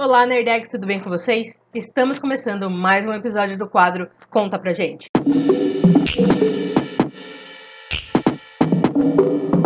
Olá, Nerdec, tudo bem com vocês? Estamos começando mais um episódio do quadro Conta Pra Gente.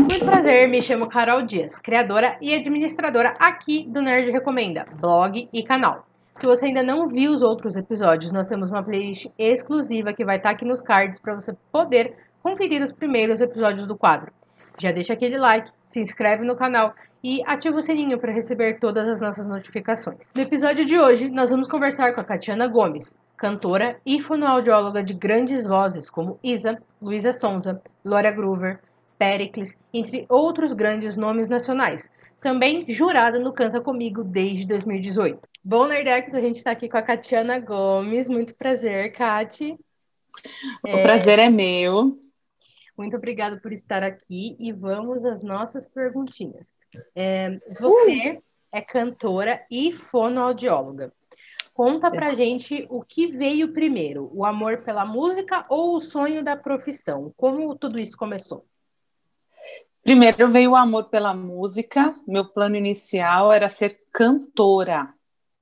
Muito prazer, me chamo Carol Dias, criadora e administradora aqui do Nerd Recomenda, blog e canal. Se você ainda não viu os outros episódios, nós temos uma playlist exclusiva que vai estar aqui nos cards para você poder conferir os primeiros episódios do quadro. Já deixa aquele like, se inscreve no canal e ativa o sininho para receber todas as nossas notificações. No episódio de hoje, nós vamos conversar com a Catiana Gomes, cantora e fonoaudióloga de grandes vozes como Isa, Luísa Sonza, Laura Groover, Pericles, entre outros grandes nomes nacionais. Também jurada no Canta Comigo desde 2018. Bom, Nerdex, a gente está aqui com a Catiana Gomes. Muito prazer, Cati. O é... prazer é meu. Muito obrigada por estar aqui e vamos às nossas perguntinhas. É, você uh! é cantora e fonoaudióloga. Conta pra Exato. gente o que veio primeiro, o amor pela música ou o sonho da profissão? Como tudo isso começou? Primeiro veio o amor pela música. Meu plano inicial era ser cantora.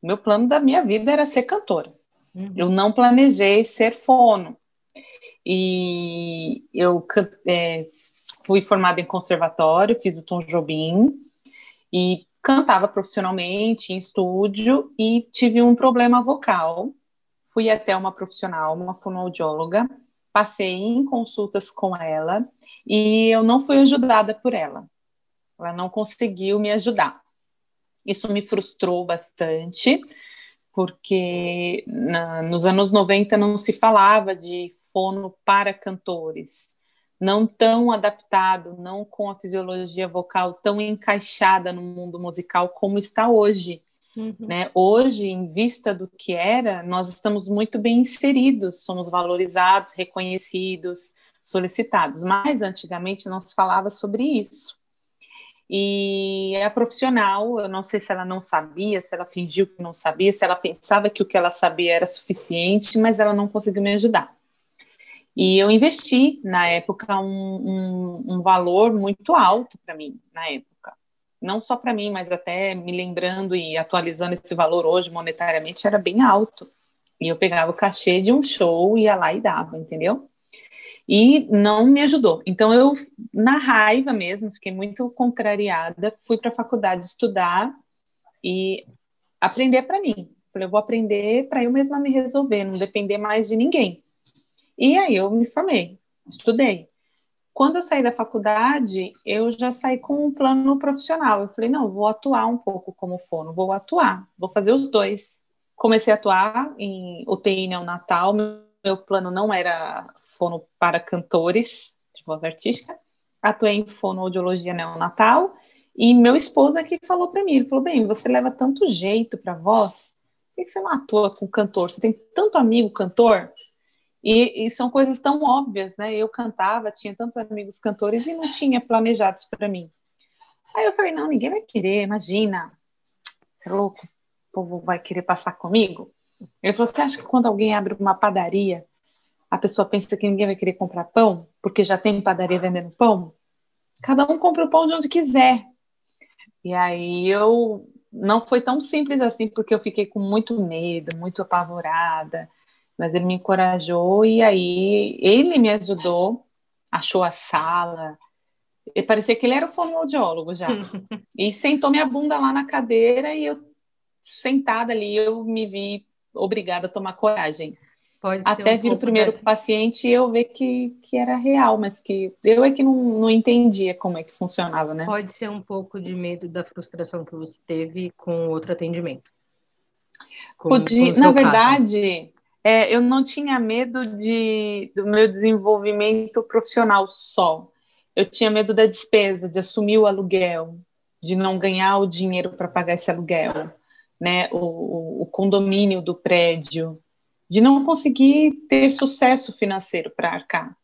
Meu plano da minha vida era ser cantora. Uhum. Eu não planejei ser fono. E eu é, fui formada em conservatório, fiz o Tom Jobim e cantava profissionalmente em estúdio e tive um problema vocal. Fui até uma profissional, uma fonoaudióloga, passei em consultas com ela e eu não fui ajudada por ela. Ela não conseguiu me ajudar. Isso me frustrou bastante, porque na, nos anos 90 não se falava de fono para cantores, não tão adaptado, não com a fisiologia vocal tão encaixada no mundo musical como está hoje. Uhum. Né? Hoje, em vista do que era, nós estamos muito bem inseridos, somos valorizados, reconhecidos, solicitados. Mas antigamente não se falava sobre isso. E a profissional, eu não sei se ela não sabia, se ela fingiu que não sabia, se ela pensava que o que ela sabia era suficiente, mas ela não conseguiu me ajudar. E eu investi, na época, um, um, um valor muito alto para mim, na época. Não só para mim, mas até me lembrando e atualizando esse valor hoje monetariamente, era bem alto. E eu pegava o cachê de um show, ia lá e dava, entendeu? E não me ajudou. Então, eu, na raiva mesmo, fiquei muito contrariada, fui para a faculdade estudar e aprender para mim. Falei, eu vou aprender para eu mesma me resolver, não depender mais de ninguém. E aí eu me formei, estudei. Quando eu saí da faculdade, eu já saí com um plano profissional. Eu falei, não, vou atuar um pouco como fono, vou atuar, vou fazer os dois. Comecei a atuar em UTI neonatal, meu plano não era fono para cantores de voz artística, atuei em fonoaudiologia neonatal, e meu esposo aqui falou para mim, ele falou, bem, você leva tanto jeito para voz, por que você não atua com cantor? Você tem tanto amigo cantor? E, e, são coisas tão óbvias, né? Eu cantava, tinha tantos amigos cantores e não tinha planejados para mim. Aí eu falei, não, ninguém vai querer, imagina. Você é louco? O povo vai querer passar comigo? Ele falou, você acha que quando alguém abre uma padaria, a pessoa pensa que ninguém vai querer comprar pão, porque já tem padaria vendendo pão? Cada um compra o pão de onde quiser. E aí eu não foi tão simples assim, porque eu fiquei com muito medo, muito apavorada mas ele me encorajou e aí ele me ajudou, achou a sala. E parecia que ele era o fonoaudiólogo já. e sentou minha bunda lá na cadeira e eu sentada ali, eu me vi obrigada a tomar coragem. Pode Até um vir o primeiro paciente e eu ver que, que era real, mas que eu é que não, não entendia como é que funcionava, né? Pode ser um pouco de medo da frustração que você teve com outro atendimento. Com, Podia, com na verdade, é, eu não tinha medo de, do meu desenvolvimento profissional só. Eu tinha medo da despesa, de assumir o aluguel, de não ganhar o dinheiro para pagar esse aluguel, né? O, o, condomínio do prédio, de não conseguir ter sucesso financeiro para arcar,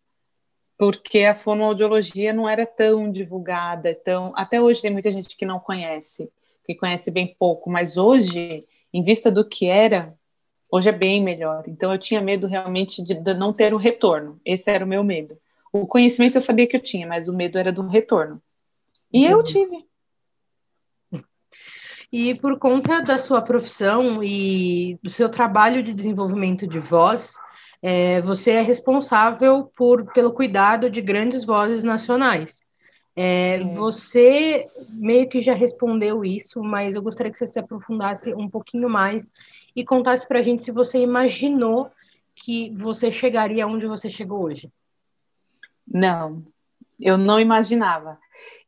porque a fonoaudiologia não era tão divulgada, tão até hoje tem muita gente que não conhece, que conhece bem pouco, mas hoje, em vista do que era, Hoje é bem melhor. Então eu tinha medo realmente de, de não ter o retorno. Esse era o meu medo. O conhecimento eu sabia que eu tinha, mas o medo era do retorno. E eu tive. E por conta da sua profissão e do seu trabalho de desenvolvimento de voz, é, você é responsável por, pelo cuidado de grandes vozes nacionais. É, você meio que já respondeu isso, mas eu gostaria que você se aprofundasse um pouquinho mais e contasse para a gente se você imaginou que você chegaria onde você chegou hoje. Não, eu não imaginava.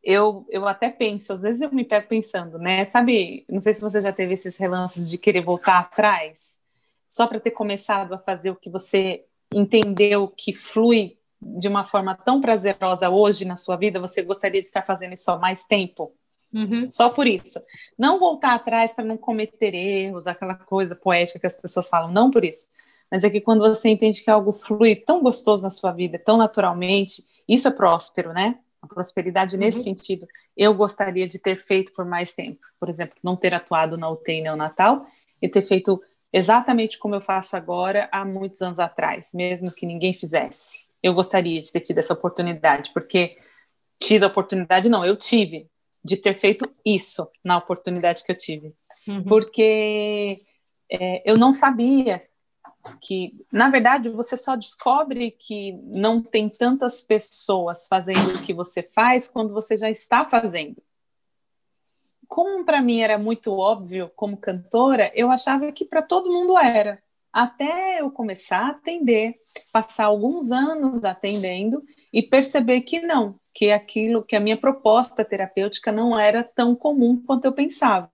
Eu, eu até penso, às vezes eu me pego pensando, né? Sabe, não sei se você já teve esses relances de querer voltar atrás, só para ter começado a fazer o que você entendeu que flui de uma forma tão prazerosa hoje na sua vida, você gostaria de estar fazendo isso há mais tempo? Uhum. Só por isso. Não voltar atrás para não cometer erros, aquela coisa poética que as pessoas falam, não por isso. Mas é que quando você entende que algo flui tão gostoso na sua vida, tão naturalmente, isso é próspero, né? A prosperidade uhum. nesse sentido, eu gostaria de ter feito por mais tempo. Por exemplo, não ter atuado na UTI neonatal e ter feito exatamente como eu faço agora há muitos anos atrás, mesmo que ninguém fizesse. Eu gostaria de ter tido essa oportunidade, porque tido a oportunidade, não, eu tive de ter feito isso na oportunidade que eu tive. Uhum. Porque é, eu não sabia que, na verdade, você só descobre que não tem tantas pessoas fazendo o que você faz quando você já está fazendo. Como para mim era muito óbvio como cantora, eu achava que para todo mundo era. Até eu começar a atender, passar alguns anos atendendo e perceber que não, que aquilo, que a minha proposta terapêutica não era tão comum quanto eu pensava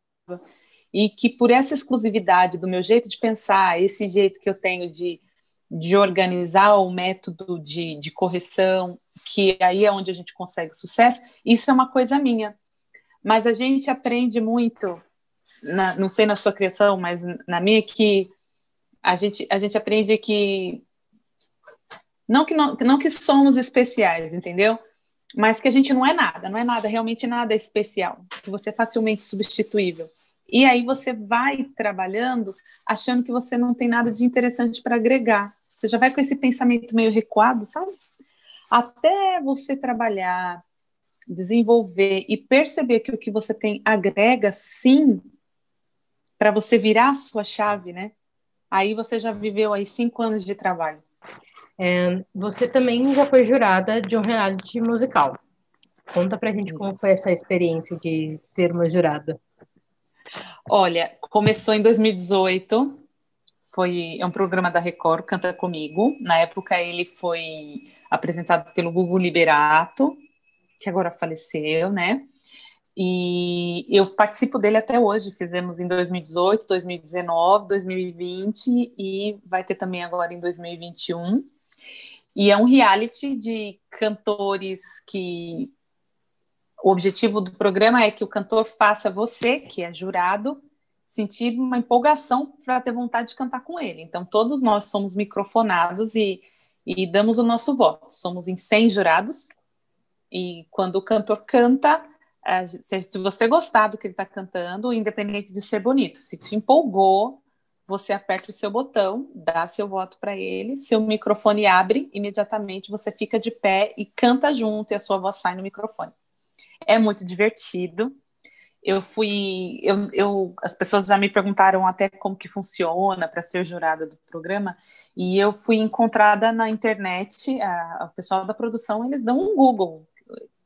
e que por essa exclusividade do meu jeito de pensar, esse jeito que eu tenho de, de organizar o método de, de correção, que aí é onde a gente consegue sucesso, isso é uma coisa minha. Mas a gente aprende muito, na, não sei na sua criação, mas na minha, que a gente, a gente aprende que não que não, não que somos especiais, entendeu? Mas que a gente não é nada, não é nada, realmente nada especial, que você é facilmente substituível. E aí você vai trabalhando achando que você não tem nada de interessante para agregar. Você já vai com esse pensamento meio recuado, sabe? Até você trabalhar, desenvolver e perceber que o que você tem agrega sim para você virar a sua chave, né? Aí você já viveu aí cinco anos de trabalho. É, você também já foi jurada de um reality musical. Conta pra gente Isso. como foi essa experiência de ser uma jurada. Olha, começou em 2018. Foi é um programa da Record, Canta Comigo. Na época ele foi apresentado pelo Gugu Liberato, que agora faleceu, né? E eu participo dele até hoje. Fizemos em 2018, 2019, 2020 e vai ter também agora em 2021. E é um reality de cantores que o objetivo do programa é que o cantor faça você, que é jurado, sentir uma empolgação para ter vontade de cantar com ele. Então, todos nós somos microfonados e, e damos o nosso voto. Somos em 100 jurados. E quando o cantor canta, se você gostar do que ele está cantando, independente de ser bonito, se te empolgou, você aperta o seu botão, dá seu voto para ele, seu microfone abre, imediatamente você fica de pé e canta junto e a sua voz sai no microfone. É muito divertido. Eu fui, eu, eu, as pessoas já me perguntaram até como que funciona para ser jurada do programa, e eu fui encontrada na internet, a pessoal da produção, eles dão um Google,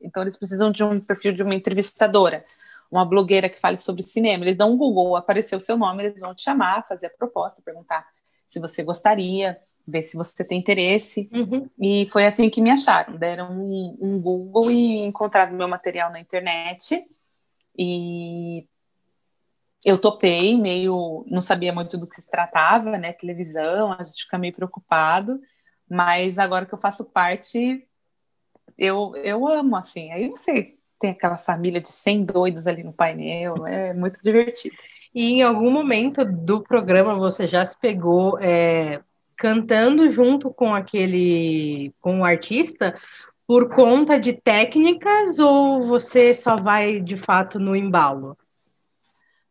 então eles precisam de um perfil de uma entrevistadora, uma blogueira que fale sobre cinema, eles dão um Google, apareceu o seu nome, eles vão te chamar, fazer a proposta, perguntar se você gostaria, ver se você tem interesse. Uhum. E foi assim que me acharam. Deram um, um Google e encontraram meu material na internet. E eu topei, meio. Não sabia muito do que se tratava, né? Televisão, a gente fica meio preocupado. Mas agora que eu faço parte, eu, eu amo, assim. Aí você tem aquela família de 100 doidos ali no painel, é muito divertido. E em algum momento do programa você já se pegou é, cantando junto com aquele com o artista por conta de técnicas ou você só vai de fato no embalo?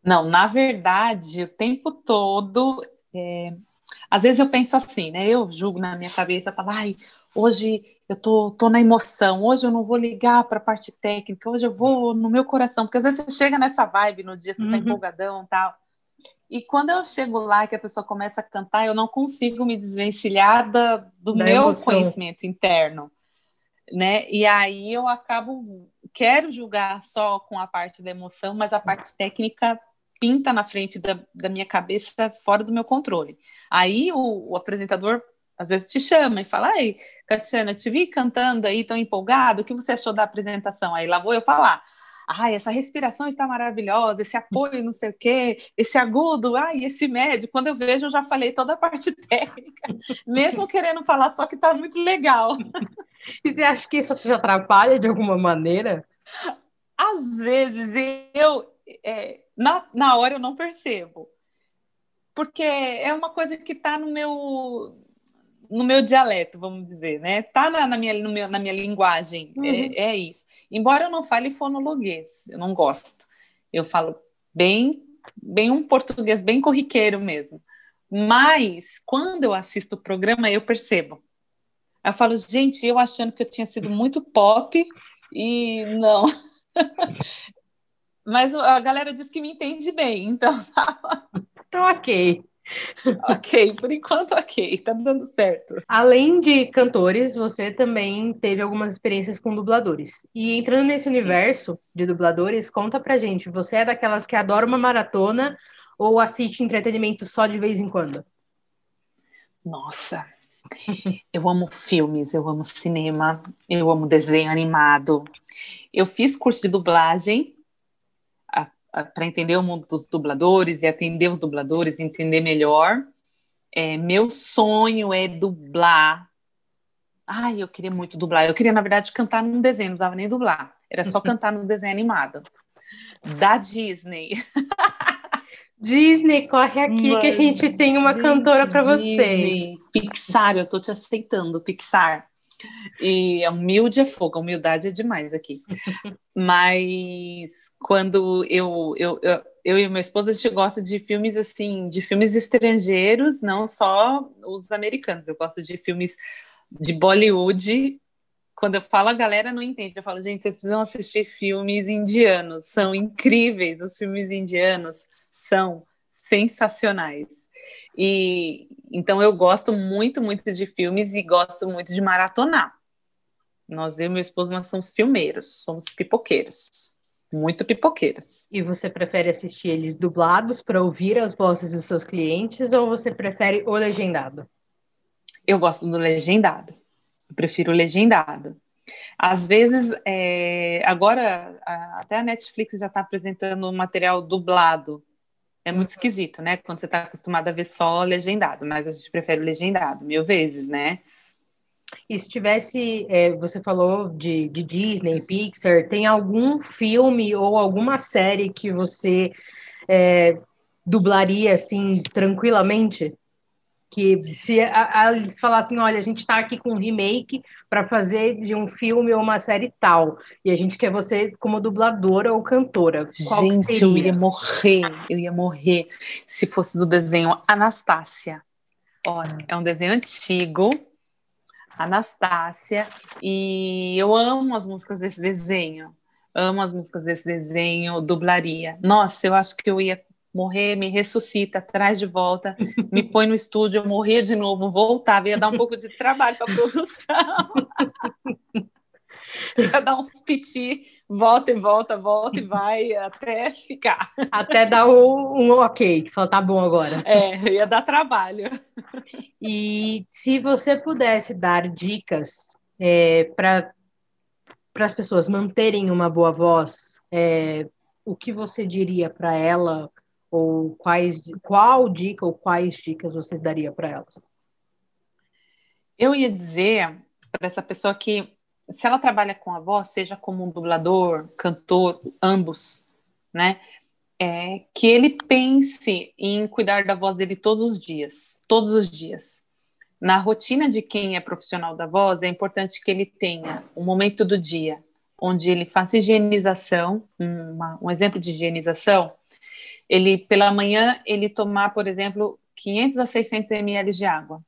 Não, na verdade, o tempo todo, é... às vezes eu penso assim, né? Eu julgo na minha cabeça, falo, ai, hoje eu tô, tô na emoção, hoje eu não vou ligar para a parte técnica, hoje eu vou no meu coração, porque às vezes você chega nessa vibe no dia, você tá uhum. tá empolgadão e tal. E quando eu chego lá que a pessoa começa a cantar, eu não consigo me desvencilhar da, do da meu emoção. conhecimento interno, né? E aí eu acabo quero julgar só com a parte da emoção, mas a parte técnica pinta na frente da, da minha cabeça fora do meu controle. Aí o, o apresentador às vezes te chama e fala: Ai, Catiana, te vi cantando aí tão empolgado, o que você achou da apresentação? Aí lá vou eu falar: Ai, essa respiração está maravilhosa, esse apoio, não sei o quê, esse agudo, ai, esse médio. Quando eu vejo, eu já falei toda a parte técnica, mesmo querendo falar só que está muito legal. E você acha que isso te atrapalha de alguma maneira? Às vezes eu, é, na, na hora eu não percebo, porque é uma coisa que está no meu no meu dialeto, vamos dizer, né? Tá na, na minha, meu, na minha linguagem, é, uhum. é, é, isso. Embora eu não fale fonologuês, eu não gosto. Eu falo bem, bem um português bem corriqueiro mesmo. Mas quando eu assisto o programa, eu percebo. Eu falo, gente, eu achando que eu tinha sido muito pop e não. Mas a galera diz que me entende bem, então. Então, ok. ok, por enquanto ok, tá dando certo. Além de cantores, você também teve algumas experiências com dubladores. E entrando nesse Sim. universo de dubladores, conta pra gente, você é daquelas que adora uma maratona ou assiste entretenimento só de vez em quando? Nossa, eu amo filmes, eu amo cinema, eu amo desenho animado. Eu fiz curso de dublagem para entender o mundo dos dubladores e atender os dubladores, entender melhor. É, meu sonho é dublar. Ai, eu queria muito dublar. Eu queria, na verdade, cantar num desenho, não precisava nem dublar. Era só cantar num desenho animado. Da Disney. Disney, corre aqui Mas, que a gente tem uma gente, cantora para vocês. Pixar, eu tô te aceitando, Pixar. E a humilde é fogo, a humildade é demais aqui. Mas quando eu, eu, eu, eu e minha esposa, a gente gosta de filmes assim, de filmes estrangeiros, não só os americanos. Eu gosto de filmes de Bollywood. Quando eu falo, a galera não entende. Eu falo, gente, vocês precisam assistir filmes indianos, são incríveis. Os filmes indianos são sensacionais. E então eu gosto muito, muito de filmes e gosto muito de maratonar. Nós, eu e meu esposo, nós somos filmeiros, somos pipoqueiros. Muito pipoqueiros. E você prefere assistir eles dublados para ouvir as vozes dos seus clientes ou você prefere o legendado? Eu gosto do legendado. Eu prefiro o legendado. Às vezes, é, agora, até a Netflix já está apresentando material dublado é muito esquisito, né? Quando você está acostumado a ver só legendado, mas a gente prefere legendado mil vezes, né? E se tivesse, é, você falou de, de Disney, Pixar, tem algum filme ou alguma série que você é, dublaria assim tranquilamente? Que se a, a, eles falassem, olha, a gente está aqui com um remake para fazer de um filme ou uma série tal, e a gente quer você como dubladora ou cantora. Qual gente, eu ia morrer, eu ia morrer se fosse do desenho Anastácia. Olha, é um desenho antigo, Anastácia, e eu amo as músicas desse desenho. Amo as músicas desse desenho, dublaria. Nossa, eu acho que eu ia morrer, me ressuscita, traz de volta, me põe no estúdio, eu morria de novo, voltava, ia dar um pouco de trabalho para a produção. ia dar uns piti, volta e volta, volta e vai, até ficar. Até dar um, um ok, falar, tá bom agora. É, ia dar trabalho. E se você pudesse dar dicas é, para as pessoas manterem uma boa voz, é, o que você diria para ela ou quais, qual dica ou quais dicas você daria para elas? Eu ia dizer para essa pessoa que se ela trabalha com a voz, seja como um dublador, cantor, ambos, né? É, que ele pense em cuidar da voz dele todos os dias, todos os dias. Na rotina de quem é profissional da voz, é importante que ele tenha um momento do dia onde ele faça higienização, uma, um exemplo de higienização ele pela manhã ele tomar, por exemplo, 500 a 600 ml de água.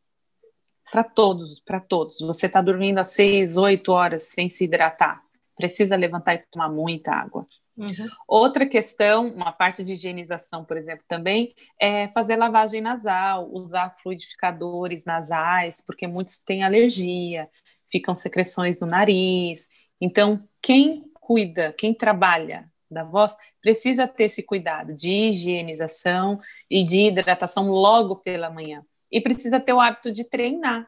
para todos, para todos. Você está dormindo às seis, oito horas sem se hidratar. Precisa levantar e tomar muita água. Uhum. Outra questão, uma parte de higienização, por exemplo, também é fazer lavagem nasal, usar fluidificadores nasais, porque muitos têm alergia, ficam secreções no nariz. Então, quem cuida, quem trabalha da voz, precisa ter esse cuidado de higienização e de hidratação logo pela manhã. E precisa ter o hábito de treinar,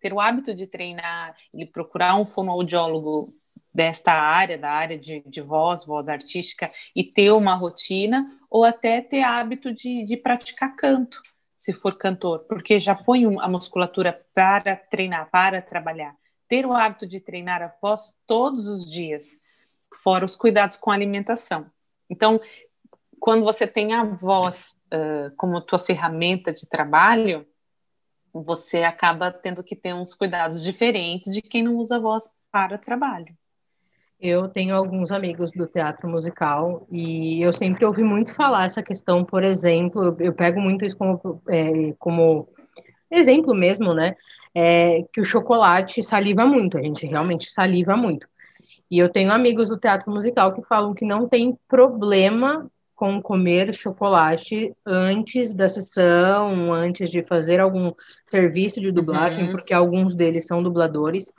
ter o hábito de treinar, e procurar um fonoaudiólogo desta área, da área de, de voz, voz artística, e ter uma rotina, ou até ter hábito de, de praticar canto, se for cantor, porque já põe a musculatura para treinar, para trabalhar. Ter o hábito de treinar a voz todos os dias, fora os cuidados com a alimentação. Então, quando você tem a voz uh, como tua ferramenta de trabalho, você acaba tendo que ter uns cuidados diferentes de quem não usa a voz para trabalho. Eu tenho alguns amigos do teatro musical e eu sempre ouvi muito falar essa questão, por exemplo, eu, pego muito isso como, é, como exemplo mesmo, né? É, que o chocolate saliva muito, a gente realmente saliva muito. E eu tenho amigos do teatro musical que falam que não tem problema com comer chocolate antes da sessão, antes de fazer algum serviço de dublagem, uhum. porque alguns deles são dubladores.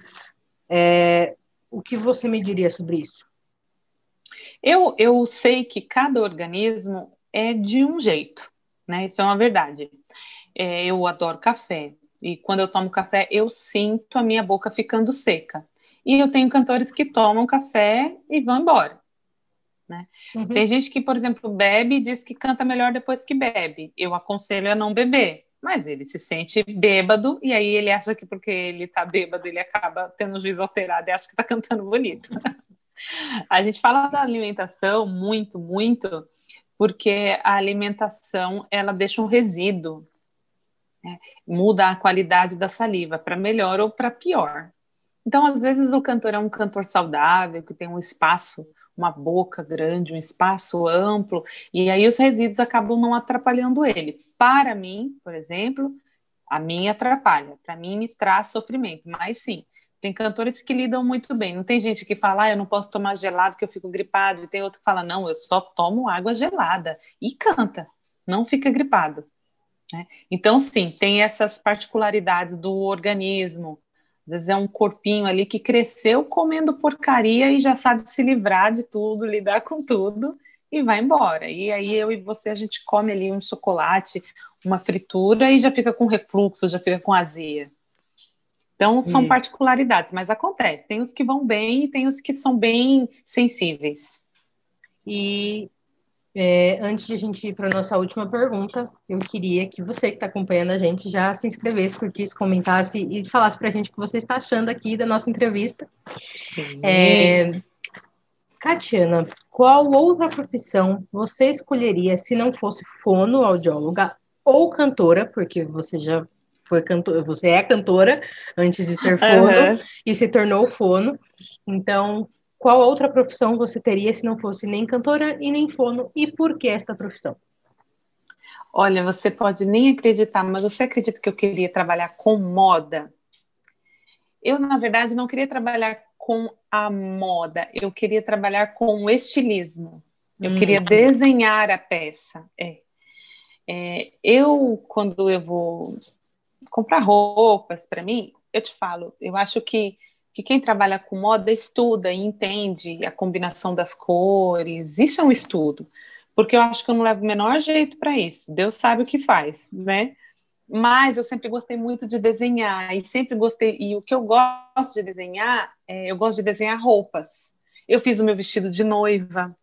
É, o que você me diria sobre isso? Eu, eu sei que cada organismo é de um jeito, né? Isso é uma verdade. É, eu adoro café, e quando eu tomo café, eu sinto a minha boca ficando seca. E eu tenho cantores que tomam café e vão embora. Né? Uhum. Tem gente que, por exemplo, bebe e diz que canta melhor depois que bebe. Eu aconselho a não beber, mas ele se sente bêbado e aí ele acha que porque ele está bêbado ele acaba tendo o juízo alterado e acha que está cantando bonito. a gente fala da alimentação muito, muito, porque a alimentação ela deixa um resíduo, né? muda a qualidade da saliva para melhor ou para pior. Então, às vezes, o cantor é um cantor saudável, que tem um espaço, uma boca grande, um espaço amplo, e aí os resíduos acabam não atrapalhando ele. Para mim, por exemplo, a mim atrapalha, para mim me traz sofrimento, mas sim, tem cantores que lidam muito bem. Não tem gente que fala, ah, eu não posso tomar gelado que eu fico gripado, e tem outro que fala, não, eu só tomo água gelada e canta, não fica gripado. Né? Então, sim, tem essas particularidades do organismo, às vezes é um corpinho ali que cresceu comendo porcaria e já sabe se livrar de tudo, lidar com tudo e vai embora. E aí eu e você a gente come ali um chocolate, uma fritura e já fica com refluxo, já fica com azia. Então são hum. particularidades, mas acontece. Tem os que vão bem e tem os que são bem sensíveis. E é, antes de a gente ir para a nossa última pergunta, eu queria que você que está acompanhando a gente já se inscrevesse, curtisse, comentasse e falasse para a gente o que você está achando aqui da nossa entrevista. É, Catiana, qual outra profissão você escolheria se não fosse fonoaudióloga ou cantora, porque você já foi cantora, você é cantora antes de ser fono uhum. e se tornou fono. Então, qual outra profissão você teria se não fosse nem cantora e nem fono? E por que esta profissão? Olha, você pode nem acreditar, mas você acredita que eu queria trabalhar com moda? Eu, na verdade, não queria trabalhar com a moda, eu queria trabalhar com o estilismo. Eu hum. queria desenhar a peça. É. é. eu, quando eu vou comprar roupas para mim, eu te falo, eu acho que que quem trabalha com moda estuda e entende a combinação das cores. Isso é um estudo, porque eu acho que eu não levo o menor jeito para isso. Deus sabe o que faz, né? Mas eu sempre gostei muito de desenhar e sempre gostei. E o que eu gosto de desenhar, é, eu gosto de desenhar roupas. Eu fiz o meu vestido de noiva,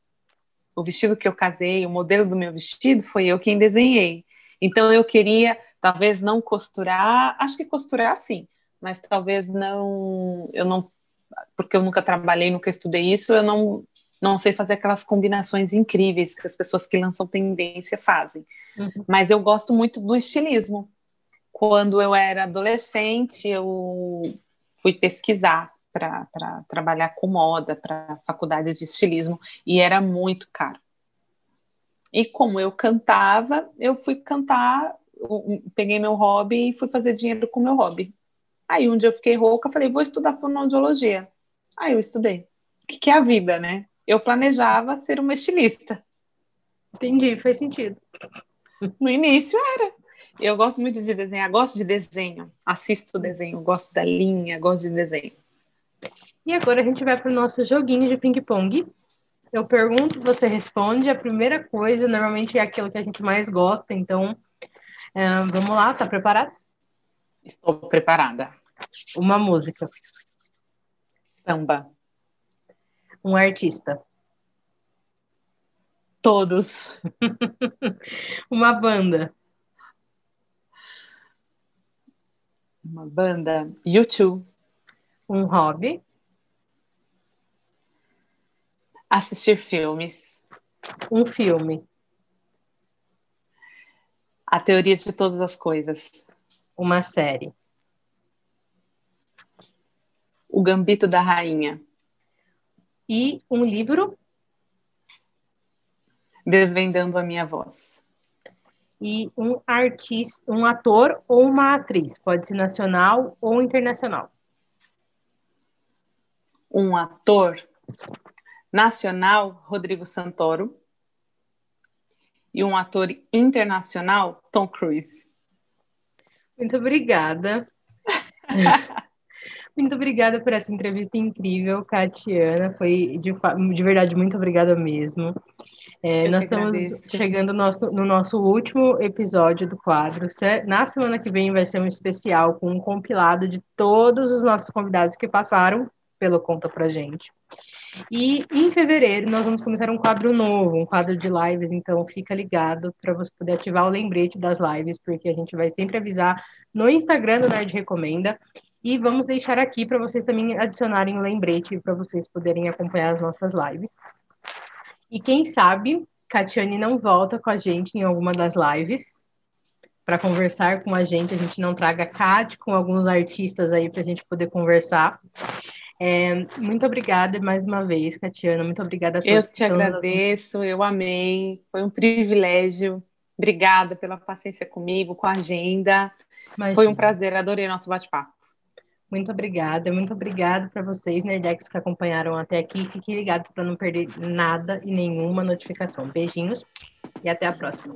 o vestido que eu casei, o modelo do meu vestido foi eu quem desenhei. Então eu queria, talvez não costurar, acho que costurar sim, mas talvez não, eu não, porque eu nunca trabalhei, nunca estudei isso, eu não, não sei fazer aquelas combinações incríveis que as pessoas que lançam tendência fazem. Uhum. Mas eu gosto muito do estilismo. Quando eu era adolescente, eu fui pesquisar para trabalhar com moda, para faculdade de estilismo, e era muito caro. E como eu cantava, eu fui cantar, peguei meu hobby e fui fazer dinheiro com meu hobby. Aí um dia eu fiquei rouca, falei, vou estudar fonoaudiologia. Aí eu estudei. O que, que é a vida, né? Eu planejava ser uma estilista. Entendi, faz sentido. No início era. Eu gosto muito de desenhar, gosto de desenho, assisto desenho, gosto da linha, gosto de desenho. E agora a gente vai para o nosso joguinho de ping-pong. Eu pergunto, você responde. A primeira coisa, normalmente, é aquilo que a gente mais gosta. Então, é, vamos lá, tá preparado? Estou preparada. Uma música. Samba. Um artista. Todos. Uma banda. Uma banda. YouTube. Um hobby. Assistir filmes. Um filme. A teoria de todas as coisas. Uma série. O Gambito da Rainha. E um livro. Desvendando a minha voz. E um artista, um ator ou uma atriz, pode ser nacional ou internacional. Um ator nacional, Rodrigo Santoro. E um ator internacional, Tom Cruise. Muito obrigada. muito obrigada por essa entrevista incrível, Catiana. Foi de, de verdade muito obrigada mesmo. É, nós estamos agradeço. chegando no nosso, no nosso último episódio do quadro. Na semana que vem vai ser um especial com um compilado de todos os nossos convidados que passaram pelo Conta Pra Gente. E em fevereiro nós vamos começar um quadro novo, um quadro de lives, então fica ligado para você poder ativar o lembrete das lives, porque a gente vai sempre avisar no Instagram do Nerd Recomenda. E vamos deixar aqui para vocês também adicionarem o lembrete para vocês poderem acompanhar as nossas lives. E quem sabe, Catiane não volta com a gente em alguma das lives para conversar com a gente. A gente não traga Cat com alguns artistas aí para a gente poder conversar. É, muito obrigada mais uma vez, Catiana. Muito obrigada. A eu te agradeço, eu amei. Foi um privilégio. Obrigada pela paciência comigo, com a agenda. Imagina. Foi um prazer, adorei o nosso bate-papo. Muito obrigada, muito obrigada para vocês, Nerdex, que acompanharam até aqui. Fiquem ligados para não perder nada e nenhuma notificação. Beijinhos e até a próxima.